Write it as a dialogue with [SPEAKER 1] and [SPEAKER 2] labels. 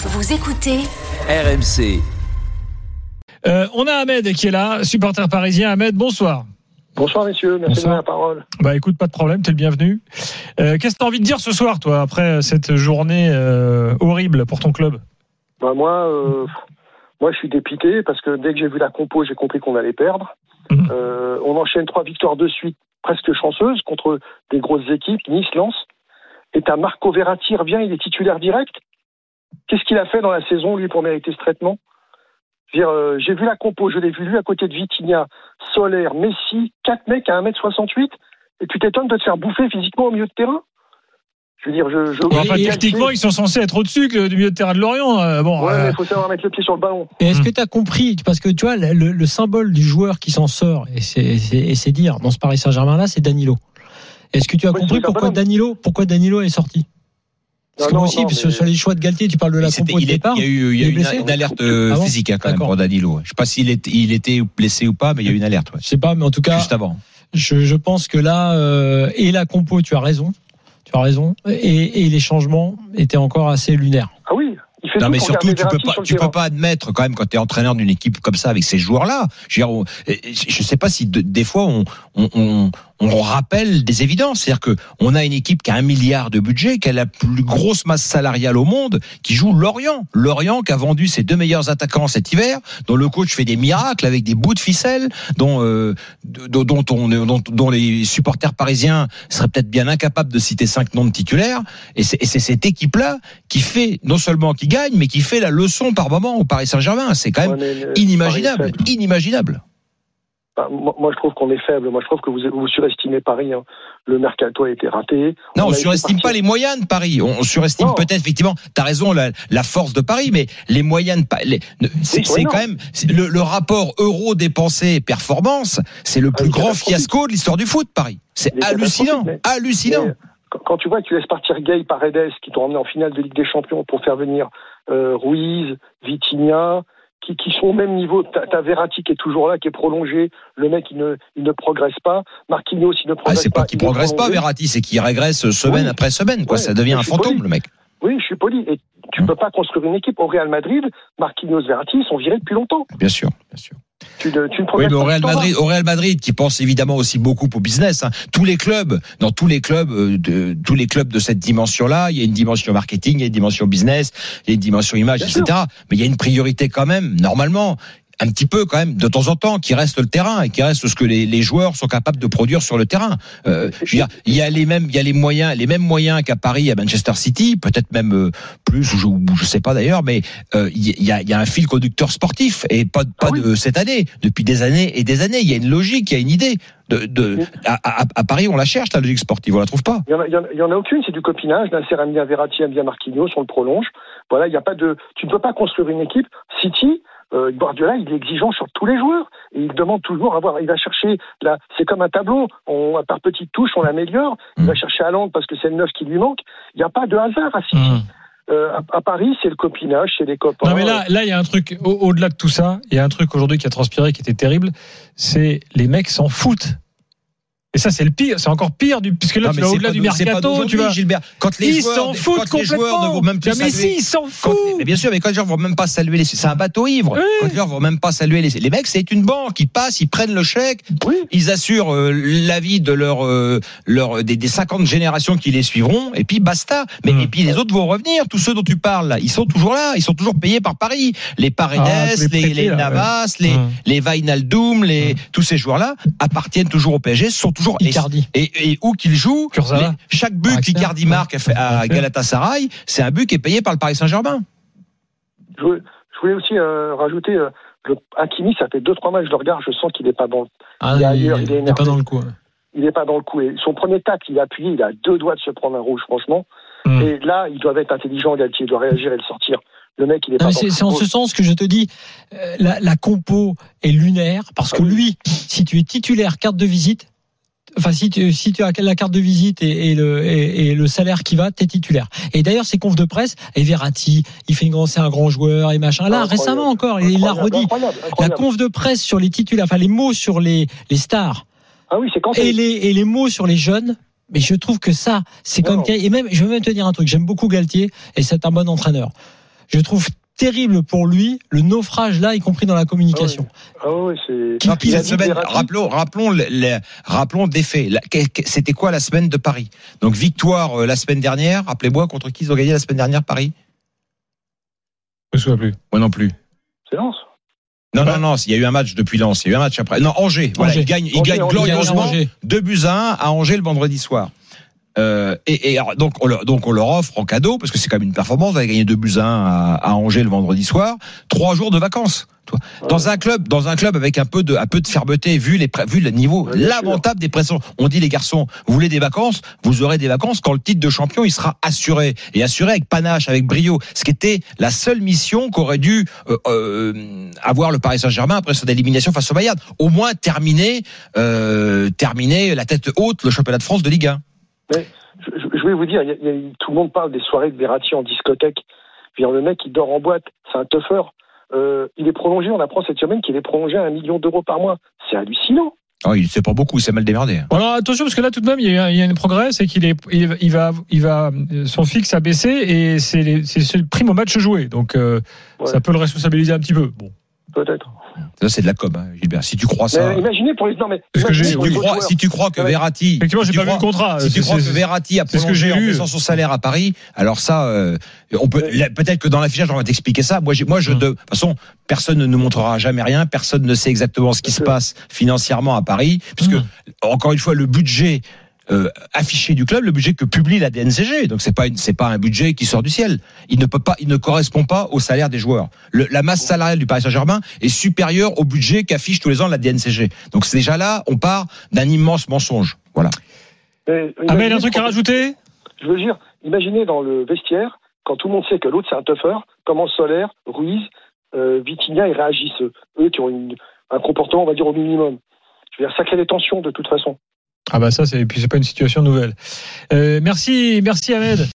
[SPEAKER 1] Vous écoutez
[SPEAKER 2] RMC.
[SPEAKER 3] Euh, on a Ahmed qui est là, supporter parisien. Ahmed, bonsoir.
[SPEAKER 4] Bonsoir messieurs, merci
[SPEAKER 3] Bonsoir.
[SPEAKER 4] de la parole.
[SPEAKER 3] Bah écoute, pas de problème, t'es le bienvenu. Euh, Qu'est-ce que t'as envie de dire ce soir, toi, après cette journée euh, horrible pour ton club?
[SPEAKER 4] Bah, moi, euh, moi, je suis dépité parce que dès que j'ai vu la compo, j'ai compris qu'on allait perdre.
[SPEAKER 3] Mhm.
[SPEAKER 4] Euh, on enchaîne trois victoires de suite, presque chanceuses, contre des grosses équipes, Nice, Lens. Et t'as Marco Verratti revient, il est titulaire direct. Qu'est-ce qu'il a fait dans la saison, lui, pour mériter ce traitement? Je veux dire, euh, J'ai vu la compo, je l'ai vu lui à côté de Vitinha, Solaire, Messi, quatre mecs à 1m68, et tu t'étonnes de te faire bouffer physiquement au milieu de terrain? Je veux dire, je... je
[SPEAKER 3] Enfin,
[SPEAKER 4] je-
[SPEAKER 3] techniquement, ils sont censés être au-dessus que du milieu de terrain de Lorient. euh, bon,
[SPEAKER 4] Ouais,
[SPEAKER 3] euh,
[SPEAKER 4] mais il faut savoir mettre le pied sur le ballon.
[SPEAKER 5] Et est-ce
[SPEAKER 3] Hmm.
[SPEAKER 5] que tu as compris Parce que tu vois, le, le symbole du joueur qui s'en sort, et c'est- dire, dans ce Paris Saint-Germain-là, c'est Danilo. Est-ce que tu as
[SPEAKER 4] Oui,
[SPEAKER 5] compris pourquoi. Danilo, pourquoi Danilo est sorti? Parce que
[SPEAKER 4] Non,
[SPEAKER 5] moi
[SPEAKER 4] non,
[SPEAKER 5] aussi,
[SPEAKER 4] non,
[SPEAKER 5] parce que
[SPEAKER 4] mais-
[SPEAKER 5] sur les choix de Galtier, tu parles de la compo de
[SPEAKER 6] il, est-
[SPEAKER 5] départ.
[SPEAKER 6] il y a eu, il y a eu une,
[SPEAKER 5] blessé
[SPEAKER 6] une alerte euh,
[SPEAKER 5] Ah bon
[SPEAKER 6] physique hein, quand même pour Danilo. Je sais pas s'il était, il était blessé ou pas, mais il y a eu une alerte. ouais.
[SPEAKER 5] Je sais pas, mais en tout cas,
[SPEAKER 6] Juste avant.
[SPEAKER 5] je, je pense que là, euh, et la compo, tu as raison. Tu as raison. Et, et les changements étaient encore assez lunaires.
[SPEAKER 4] Ah oui,
[SPEAKER 6] Non, mais surtout, tu peux pas, peux pas admettre quand même quand tu es entraîneur d'une équipe comme ça avec ces joueurs-là. Je veux dire, je sais pas si de- des fois on, on, on, on rappelle des évidences. C'est-à-dire que on a une équipe qui a un milliard de budget, qui a la plus grosse masse salariale au monde, qui joue Lorient. Lorient qui a vendu ses deux meilleurs attaquants cet hiver, dont le coach fait des miracles avec des bouts de ficelle, dont euh, dont, dont, on, dont, dont les supporters parisiens seraient peut-être bien incapables de citer cinq noms de titulaires. Et c'est et c'est cette équipe-là qui fait non seulement qui gagne, mais qui fait la leçon par moment au Paris Saint-Germain. C'est quand même inimaginable, inimaginable.
[SPEAKER 4] Bah, moi, moi, je trouve qu'on est faible. Moi, je trouve que vous, vous surestimez Paris. hein. Le mercato a été raté.
[SPEAKER 6] Non, on,
[SPEAKER 4] été
[SPEAKER 6] surestime pas les moyens de Paris. On, on surestime peut-être effectivement. T'as raison, la, la force de Paris, mais les moyens de Pa- les- ne- c'est
[SPEAKER 4] Oui,
[SPEAKER 6] quand même le, le rapport euro dépensé performance. C'est le
[SPEAKER 4] Ah,
[SPEAKER 6] plus grand fiasco de l'histoire du foot, Paris. C'est hallucinant, hallucinant.
[SPEAKER 4] Mais quand- Quand tu vois que tu laisses partir Gay Paredes, qui t'ont emmené en finale de Ligue des Champions pour faire venir euh, Ruiz, Vitinha, qui, qui sont au même niveau. T'as Verratti qui est toujours là, qui est prolongé. Le mec, il ne, il ne progresse pas. Marquinhos, il ne
[SPEAKER 6] Ah,
[SPEAKER 4] progresse
[SPEAKER 6] c'est pas qu'il
[SPEAKER 4] il est
[SPEAKER 6] progresse pas. Verratti, c'est qu'il régresse semaine
[SPEAKER 4] Oui.
[SPEAKER 6] après semaine. Quoi,
[SPEAKER 4] Ouais,
[SPEAKER 6] ça devient un fantôme,
[SPEAKER 4] poli.
[SPEAKER 6] le mec.
[SPEAKER 4] Oui, je suis poli. Et tu
[SPEAKER 6] Hum.
[SPEAKER 4] peux pas construire une équipe. Au Real Madrid, Marquinhos, Verratti, ils sont virés depuis longtemps.
[SPEAKER 6] Bien sûr, bien sûr.
[SPEAKER 4] Tu ne, tu ne
[SPEAKER 6] Oui, mais au Real. Madrid, au Real Madrid, qui pense évidemment aussi beaucoup au business. hein. Tous les clubs, dans tous les clubs, euh, de tous les clubs de cette dimension-là, il y a une dimension marketing, il y a une dimension business, il y a une dimension image,
[SPEAKER 4] Bien
[SPEAKER 6] etc. Mais il y a une priorité quand même, normalement. Un petit peu quand même de temps en temps qui reste le terrain et qui reste ce que les, les joueurs sont capables de produire sur le terrain. Euh, je veux dire, il y a les mêmes, il y a les moyens, les mêmes moyens qu'à Paris, à Manchester City, peut-être même euh, plus, ou je, je sais pas d'ailleurs, mais euh, il y, a, il y a un fil conducteur sportif et pas, pas
[SPEAKER 4] Ah oui.
[SPEAKER 6] de cette année, depuis des années et des années. Il y a une logique, il y a une idée. De, de à, à- à Paris, on la cherche la logique sportive, on la trouve pas.
[SPEAKER 4] Il y en en en a aucune, c'est du copinage. Nasser bien Verratti, bien Marquinhos, on le prolonge. Voilà, il y a pas de, tu ne peux pas construire une équipe. City, euh, Guardiola, il est exigeant sur tous les joueurs. Il demande toujours à voir, il va chercher, là, c'est comme un tableau. On, par petites touches, on l'améliore. Il va
[SPEAKER 6] Mm.
[SPEAKER 4] chercher à Londres parce que c'est le neuf qui lui manque. Il n'y a pas de hasard à City.
[SPEAKER 3] hum.
[SPEAKER 4] Euh, à, à Paris, c'est le copinage, c'est les copains.
[SPEAKER 3] Non mais là, là, il y a un truc au- au-delà de tout ça. Il y a un truc aujourd'hui qui a transpiré, qui était terrible. C'est les mecs s'en foutent. Et ça, c'est le pire. C'est encore pire du puisque là,
[SPEAKER 6] Non,
[SPEAKER 3] tu vas
[SPEAKER 6] c'est
[SPEAKER 3] au-delà du mercato. Tu vas.
[SPEAKER 6] Gilbert. Quand les
[SPEAKER 3] Ils
[SPEAKER 6] joueurs,
[SPEAKER 3] s'en foutent
[SPEAKER 6] quand les joueurs ne
[SPEAKER 3] complètement.
[SPEAKER 6] vont même plus
[SPEAKER 3] mais si, ils s'en
[SPEAKER 6] Quand-
[SPEAKER 3] foutent.
[SPEAKER 6] mais bien sûr, mais quand les gens vont même pas saluer les, c'est un bateau ivre.
[SPEAKER 3] Oui.
[SPEAKER 6] Quand les gens vont même pas saluer les, les mecs, c'est une banque. Ils passent, ils prennent le chèque,
[SPEAKER 4] Oui.
[SPEAKER 6] ils assurent euh, la vie de leur, euh, leur des, des 50 générations qui les suivront, et puis basta. Mais
[SPEAKER 3] Mm.
[SPEAKER 6] et puis les autres vont revenir. Tous ceux dont tu parles, là, ils sont toujours là. Ils sont toujours payés par Paris. Les Paredes,
[SPEAKER 3] Ah, les
[SPEAKER 6] les,
[SPEAKER 3] prêtés,
[SPEAKER 6] les Navas, les
[SPEAKER 3] Mm.
[SPEAKER 6] les Vainaldum, les tous ces joueurs-là appartiennent toujours au PSG, sont toujours et,
[SPEAKER 5] Icardi.
[SPEAKER 6] et, et où.
[SPEAKER 3] Kurzawa.
[SPEAKER 6] les- chaque but
[SPEAKER 5] Draxler.
[SPEAKER 6] qu'Icardi marque à, à. Galatasaray, c'est un but qui est payé par le Paris Saint-Germain.
[SPEAKER 4] Je voulais, je voulais aussi euh, rajouter, euh, le, Hakimi, ça fait deux trois matchs, je le regarde, je sens qu'il n'est pas dans, le-
[SPEAKER 5] Ah,
[SPEAKER 4] Il est
[SPEAKER 5] il,
[SPEAKER 4] ailleurs, il est
[SPEAKER 5] il est
[SPEAKER 4] énervé.
[SPEAKER 5] pas dans le coup. hein.
[SPEAKER 4] il est pas dans le coup. Et son premier tacle, il a appuyé, il a deux doigts de se prendre un rouge, franchement.
[SPEAKER 3] Mm.
[SPEAKER 4] Et là, ils doivent être intelligents, Galtier, il doit réagir et le sortir. Le mec, il est
[SPEAKER 5] Non,
[SPEAKER 4] pas
[SPEAKER 5] c'est en ce sens que je te dis, euh, la, la compo est lunaire parce que
[SPEAKER 4] Ah oui.
[SPEAKER 5] lui, si tu es titulaire carte de visite, enfin si tu, si tu as la carte de visite et, et le, et, et le salaire qui va, t'es titulaire. Et d'ailleurs, ces confs de presse, et Verratti, il fait une grande, c'est un grand joueur et machin. Là,
[SPEAKER 4] Incroyable.
[SPEAKER 5] récemment encore, il l'a redit.
[SPEAKER 4] incroyable,
[SPEAKER 5] La conf de presse sur les titulaires, enfin les mots sur les, les stars
[SPEAKER 4] Ah oui, c'est quand
[SPEAKER 5] et les, et les mots sur les jeunes. Mais je trouve que ça, c'est comme et même je veux même te dire un truc. J'aime beaucoup Galtier et c'est un bon entraîneur. Je trouve terrible pour lui le naufrage là, y compris dans la communication.
[SPEAKER 4] Ah oui, c'est.
[SPEAKER 6] Non, puis
[SPEAKER 4] Il a
[SPEAKER 6] cette
[SPEAKER 4] dit
[SPEAKER 6] semaine,
[SPEAKER 4] Verratti-
[SPEAKER 6] rappelons, rappelons, les- les- rappelons des faits. C'était quoi la semaine de Paris? Donc victoire euh, la semaine dernière. Rappelez-moi contre qui ils ont gagné la semaine dernière Paris?
[SPEAKER 3] Je me souviens plus.
[SPEAKER 6] Moi non plus.
[SPEAKER 4] C'est Lens?
[SPEAKER 6] Non,
[SPEAKER 3] Ouais.
[SPEAKER 6] non, non. Il y a eu un match depuis Lens. Il y a eu un match après. Non, Angers. Voilà, ils gagnent, gagnent
[SPEAKER 4] Angers,
[SPEAKER 6] glorieusement
[SPEAKER 5] Angers.
[SPEAKER 6] 2 buts à 1 à Angers le vendredi soir. Euh, et, et alors, donc, on leur, donc on leur offre en cadeau parce que c'est quand même une performance. Avez gagné 2 buts à 1 à, à Angers le vendredi soir. Trois jours de vacances. Toi. Dans un club, dans un club avec un peu de, un peu de fermeté, vu les, vu le niveau
[SPEAKER 4] Ouais,
[SPEAKER 6] lamentable des pressions. On dit les garçons, vous voulez des vacances, vous aurez des vacances quand le titre de champion il sera assuré et assuré avec panache, avec brio. Ce qui était la seule mission qu'aurait dû euh, euh, avoir le Paris Saint-Germain après son élimination face au Bayern. Au moins terminer, euh, terminer la tête haute le championnat de France de Ligue 1.
[SPEAKER 4] Je, je- je vais vous dire, il y a- il y a- tout le monde parle des soirées de Verratti en discothèque. Je veux dire, le mec, il dort en boîte, c'est un tougher. Euh, il est prolongé, on apprend cette semaine qu'il est prolongé à un million d'euros par mois. C'est hallucinant.
[SPEAKER 6] Oh, il c'est pas beaucoup, c'est mal démerdé.
[SPEAKER 3] Alors attention parce que là tout de même il y a, un- il y a une progrès, c'est qu'il est, il, il va, il va, son fixe a baissé et c'est les- c'est c'est le prime au match joué, donc euh,
[SPEAKER 4] Ouais.
[SPEAKER 3] ça peut le responsabiliser un petit peu. Bon,
[SPEAKER 4] Peut-être.
[SPEAKER 6] Ça c'est de la com, hein, Gilbert. Si tu crois
[SPEAKER 4] Mais
[SPEAKER 6] ça,
[SPEAKER 4] imaginez pour les. Non, mais.
[SPEAKER 3] Que
[SPEAKER 6] si tu crois,
[SPEAKER 4] autres
[SPEAKER 6] si tu crois que. Verratti,
[SPEAKER 3] effectivement j'ai pas vu
[SPEAKER 6] crois-
[SPEAKER 3] le contrat.
[SPEAKER 6] Si tu crois que Verratti a
[SPEAKER 3] c'est ce que
[SPEAKER 6] prolongé
[SPEAKER 3] j'ai
[SPEAKER 6] en
[SPEAKER 3] lu.
[SPEAKER 6] baissant son salaire à Paris, alors ça, euh, on peut peut-être que dans l'affichage on va t'expliquer ça. Moi, j'ai- moi, je de, toute façon, personne ne nous montrera jamais rien. Personne ne sait exactement ce qui se passe financièrement à Paris, puisque
[SPEAKER 3] Hum.
[SPEAKER 6] encore une fois, le budget euh, affiché du club, le budget que publie la DNCG. Donc c'est pas une, c'est pas un budget qui sort du ciel. Il ne peut pas, il ne correspond pas au salaire des joueurs. Le- la masse salariale du Paris Saint-Germain est supérieure au budget qu'affiche tous les ans la DNCG. Donc c'est déjà là, on part d'un immense mensonge. Voilà.
[SPEAKER 4] Mais
[SPEAKER 3] Ahmed,
[SPEAKER 4] imaginez
[SPEAKER 3] un truc à rajouter?
[SPEAKER 4] Je veux dire, imaginez dans le vestiaire, quand tout le monde sait que l'autre c'est un tougher, comment Solaire, Ruiz, euh, Vitinha, ils réagissent. Eux qui ont une- un comportement, on va dire, au minimum. Je veux dire, ça crée des tensions de toute façon.
[SPEAKER 3] Ah bah ça c'est, puis c'est pas une situation nouvelle. Euh, merci, merci Ahmed.